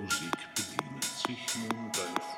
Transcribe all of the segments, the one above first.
Musik bedient sich nun dein Fuß.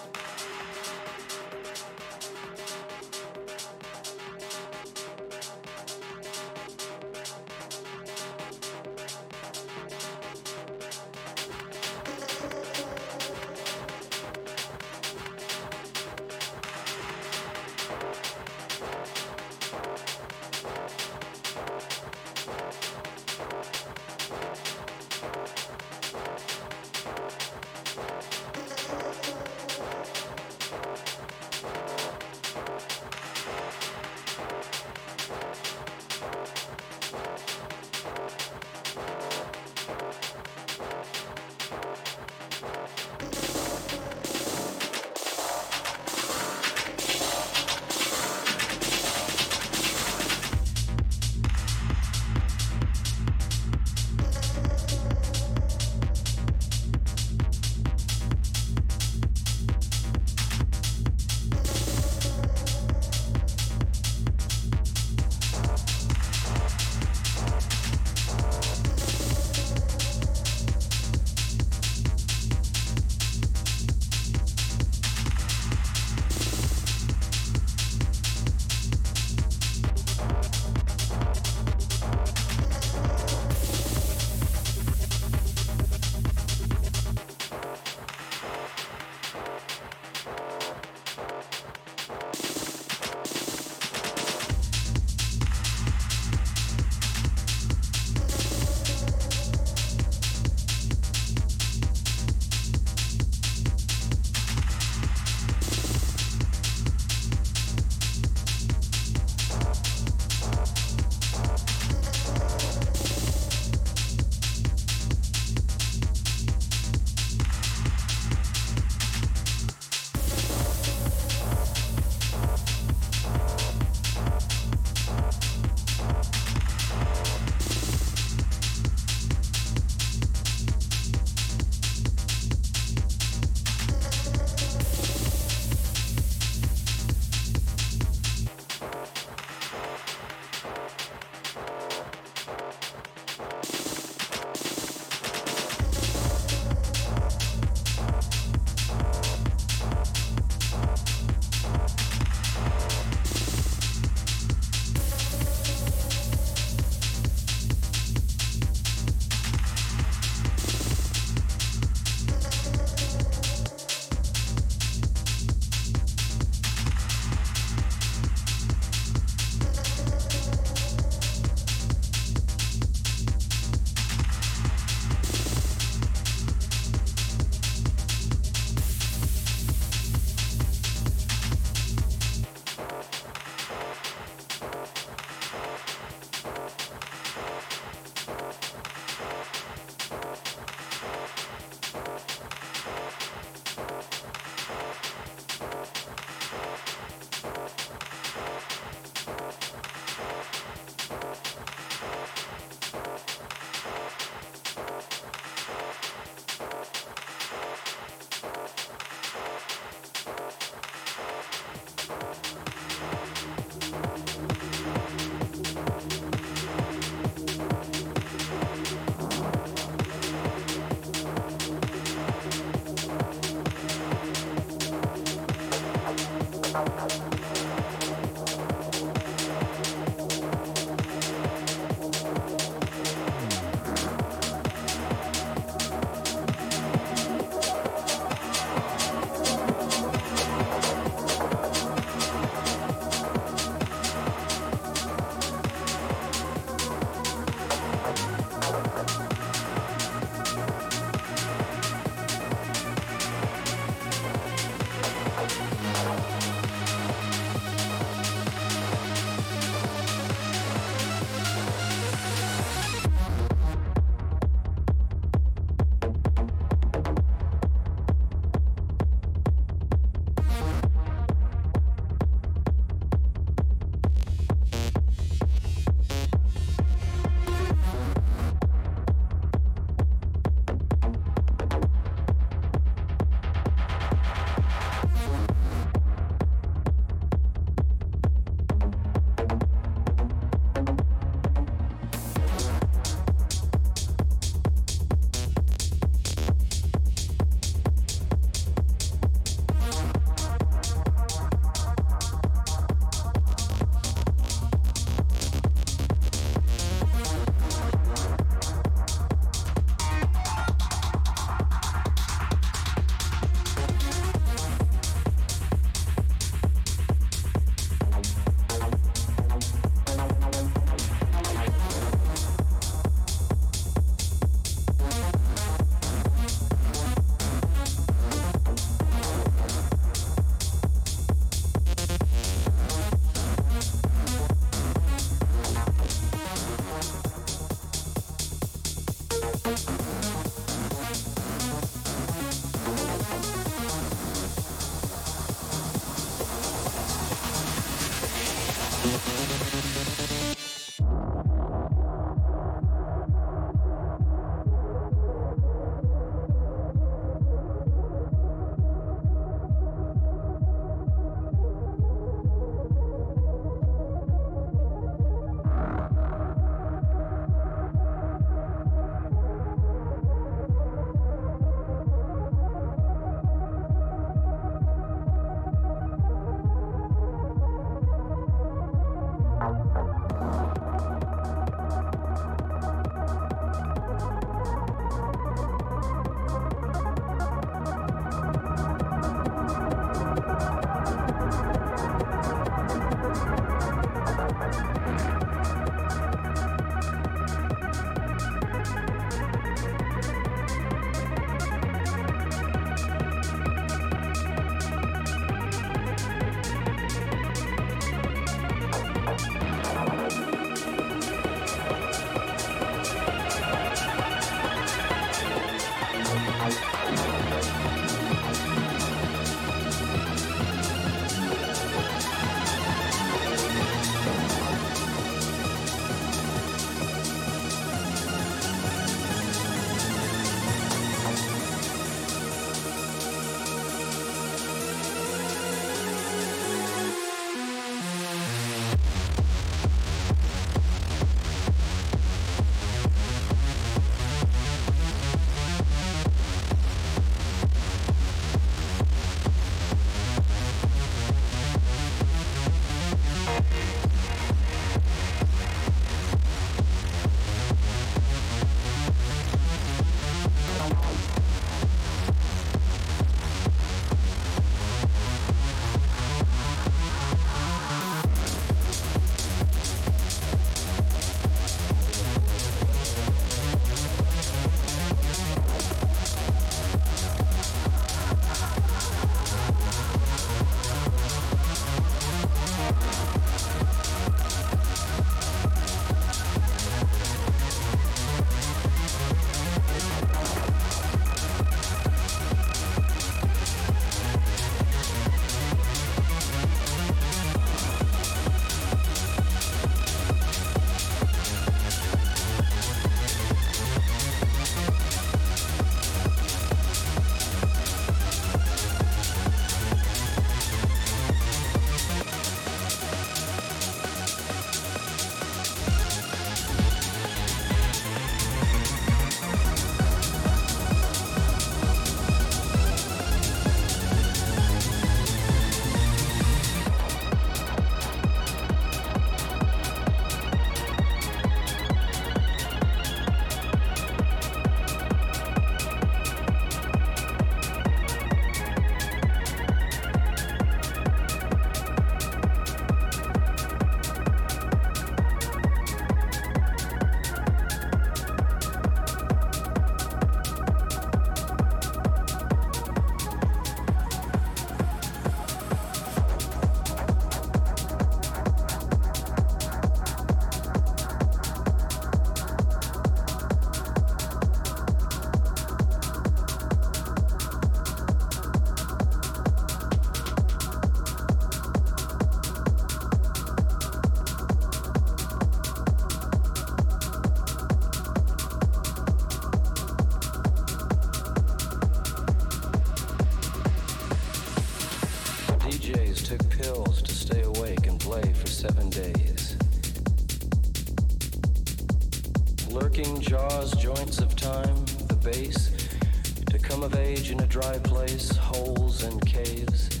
come of age in a dry place, holes and caves.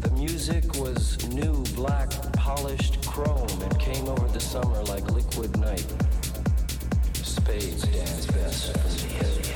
The music was new, black, polished chrome. And came over the summer like liquid night. Spades dance best here in the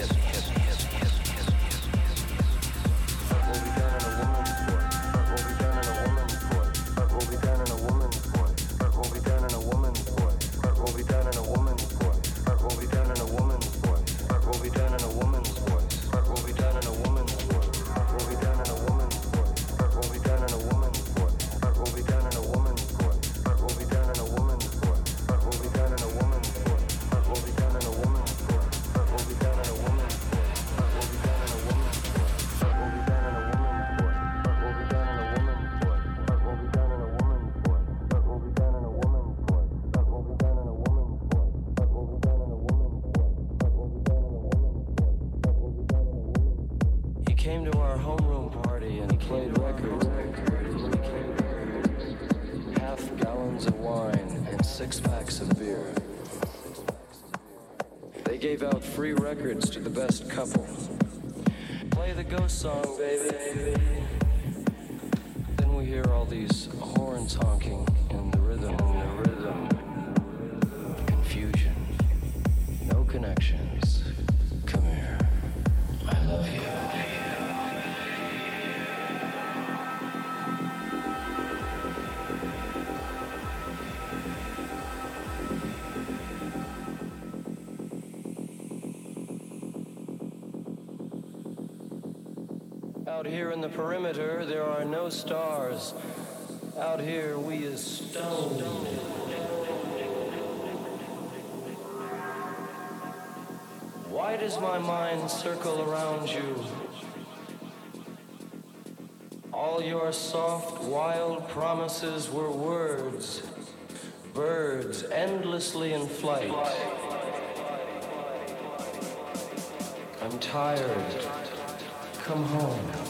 perimeter, there are no stars. Out here, we is stone. Why does my mind circle around you? All your soft, wild promises were words, birds endlessly in flight. I'm tired. Come home.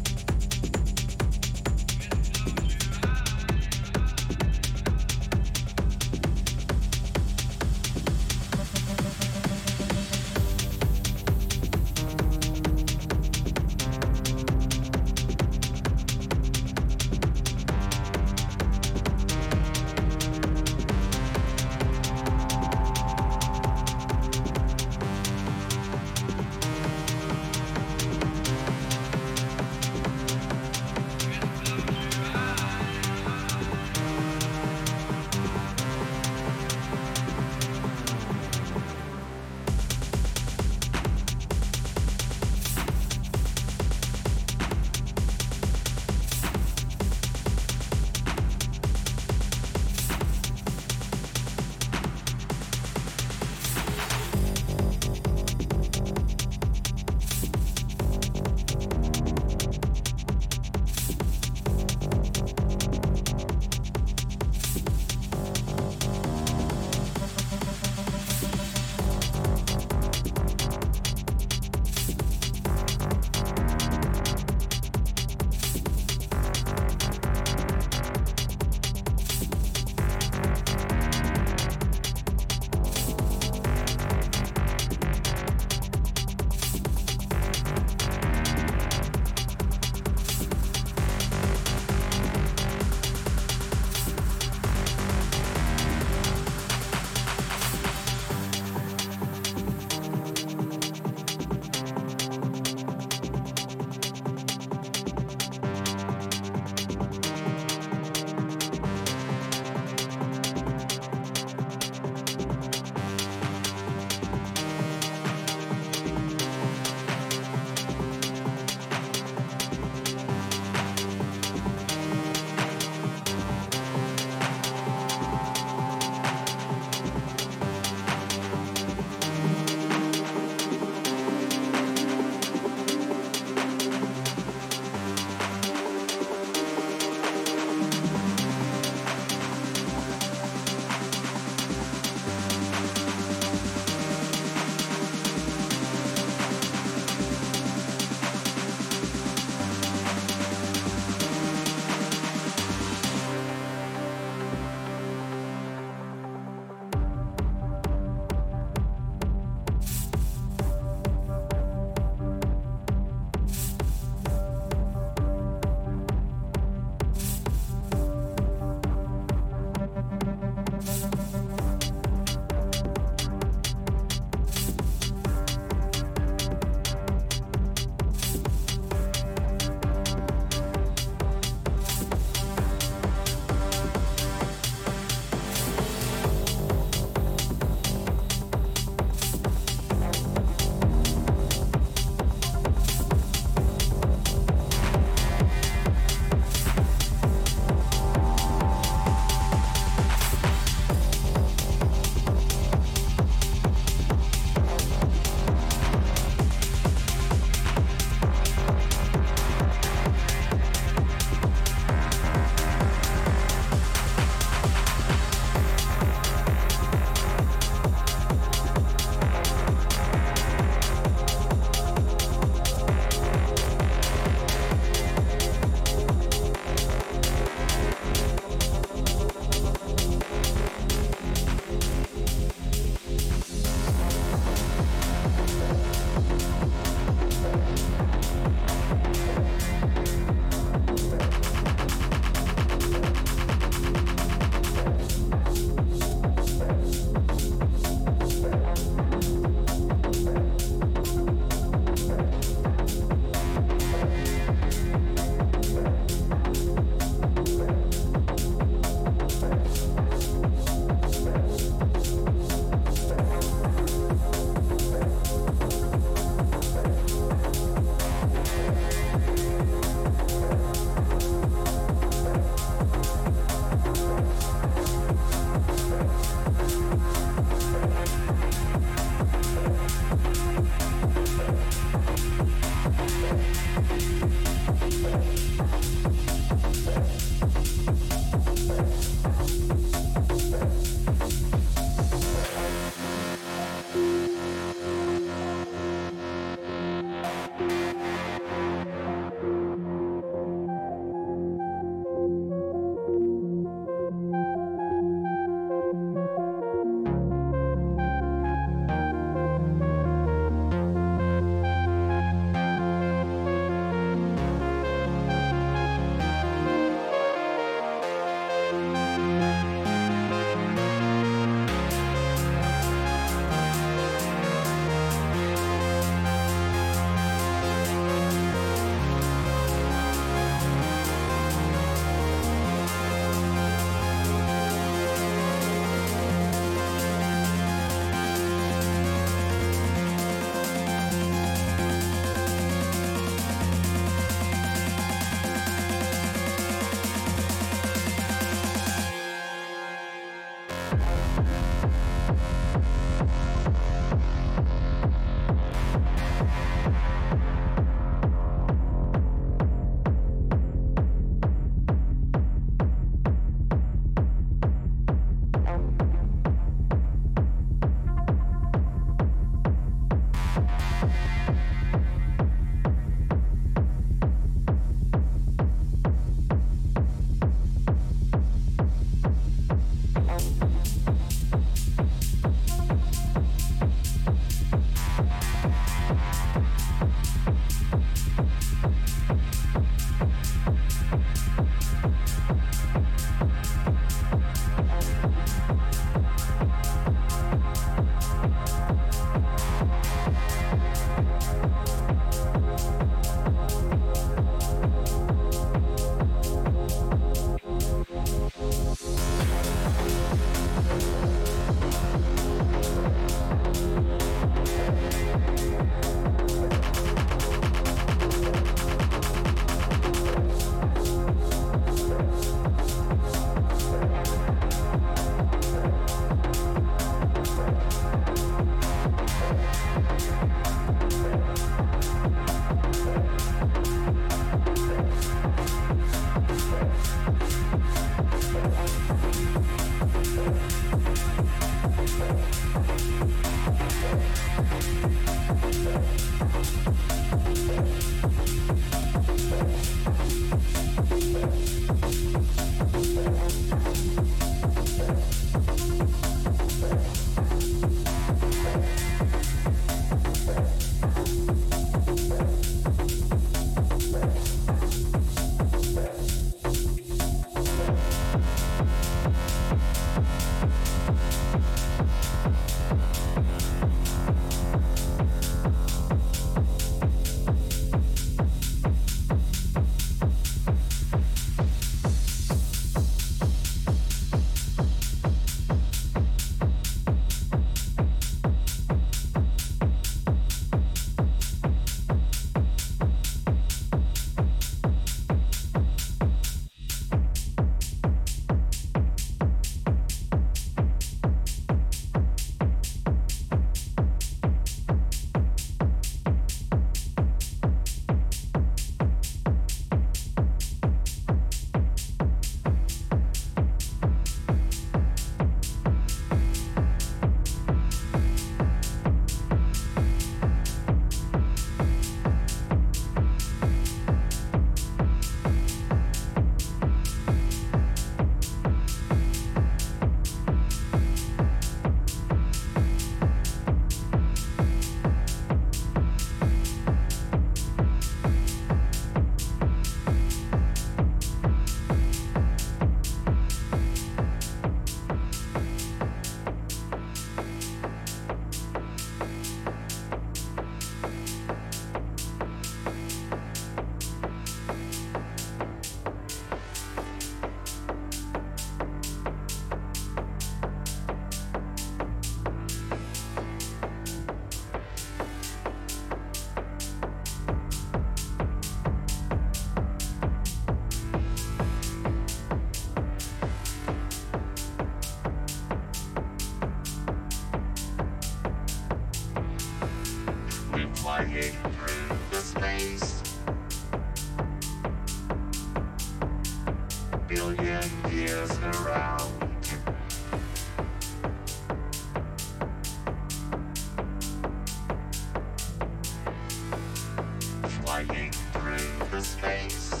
Flying through the space.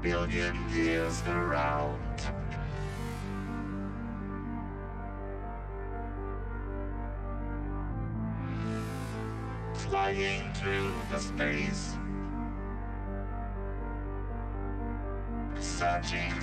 Billion years around. Flying through the space. Searching.